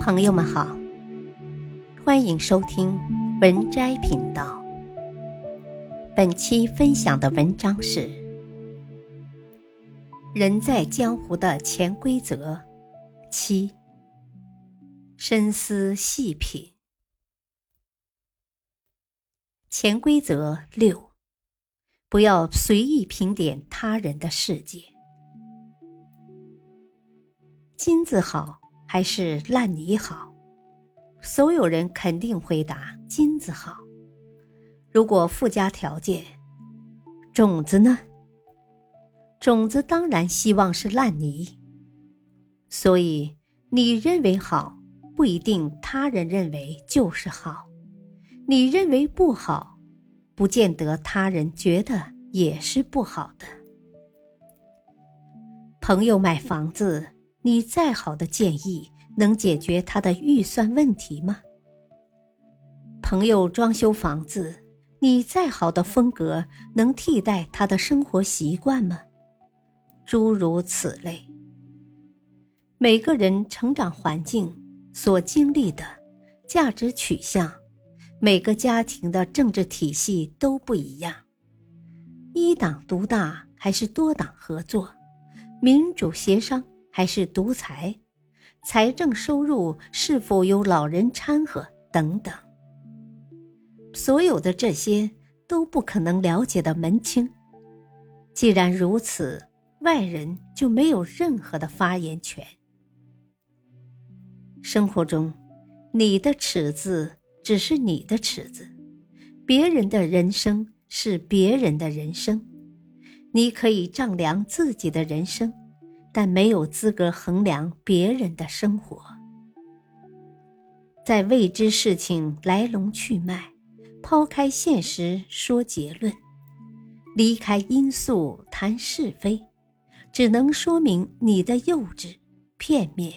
朋友们好，欢迎收听文摘频道。本期分享的文章是《人在江湖的潜规则》七。深思细品，潜规则六：不要随意评点他人的世界。金子好还是烂泥好？所有人肯定回答金子好。如果附加条件，种子呢？种子当然希望是烂泥。所以你认为好。不一定他人认为就是好，你认为不好，不见得他人觉得也是不好的。朋友买房子，你再好的建议能解决他的预算问题吗？朋友装修房子，你再好的风格能替代他的生活习惯吗？诸如此类，每个人成长环境。所经历的价值取向，每个家庭的政治体系都不一样，一党独大还是多党合作，民主协商还是独裁，财政收入是否由老人掺和等等，所有的这些都不可能了解的门清。既然如此，外人就没有任何的发言权。生活中，你的尺子只是你的尺子，别人的人生是别人的人生。你可以丈量自己的人生，但没有资格衡量别人的生活。在未知事情来龙去脉，抛开现实说结论，离开因素谈是非，只能说明你的幼稚、片面。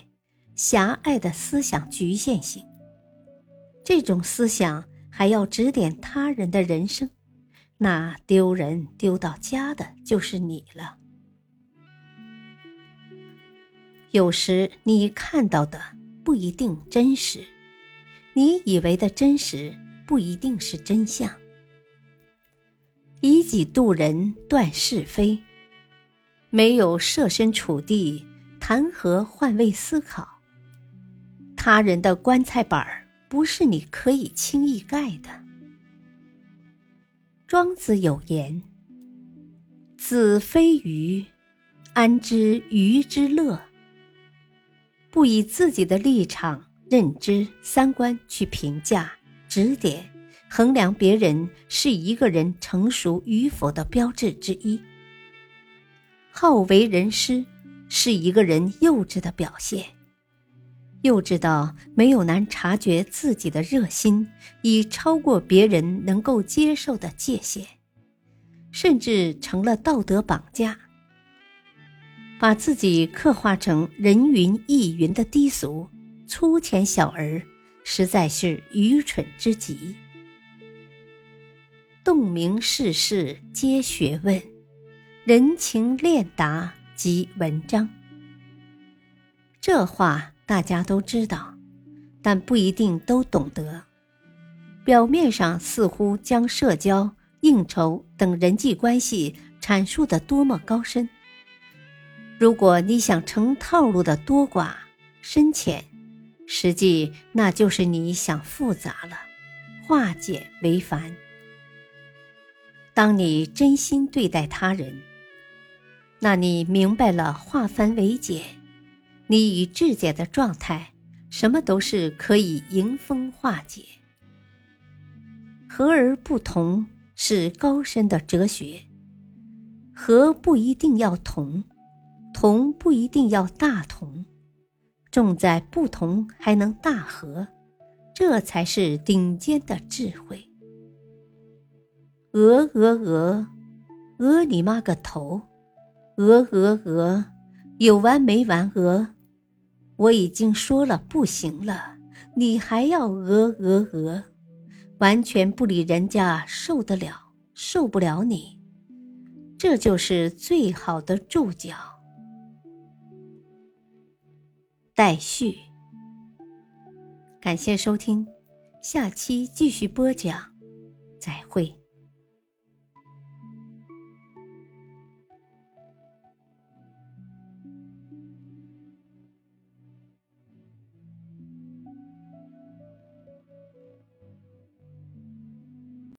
狭隘的思想局限性，这种思想还要指点他人的人生，那丢人丢到家的就是你了。有时你看到的不一定真实，你以为的真实不一定是真相。以己度人，断是非，没有设身处地，谈何换位思考？他人的棺材板儿不是你可以轻易盖的。庄子有言：“子非鱼，安知鱼之乐？”不以自己的立场、认知、三观去评价、指点、衡量别人，是一个人成熟与否的标志之一。好为人师，是一个人幼稚的表现。幼稚到没有难察觉自己的热心已超过别人能够接受的界限，甚至成了道德绑架，把自己刻画成人云亦云的低俗、粗浅小儿，实在是愚蠢之极。洞明世事皆学问，人情练达即文章。这话。大家都知道，但不一定都懂得。表面上似乎将社交、应酬等人际关系阐述的多么高深。如果你想成套路的多寡深浅，实际那就是你想复杂了，化简为繁。当你真心对待他人，那你明白了化繁为简。你以至简的状态，什么都是可以迎风化解。和而不同是高深的哲学。和不一定要同，同不一定要大同，重在不同还能大和，这才是顶尖的智慧。鹅鹅鹅，鹅你妈个头！鹅鹅鹅，有完没完？鹅。我已经说了不行了，你还要鹅鹅鹅，完全不理人家受得了，受不了你，这就是最好的注脚。待续。感谢收听，下期继续播讲，再会。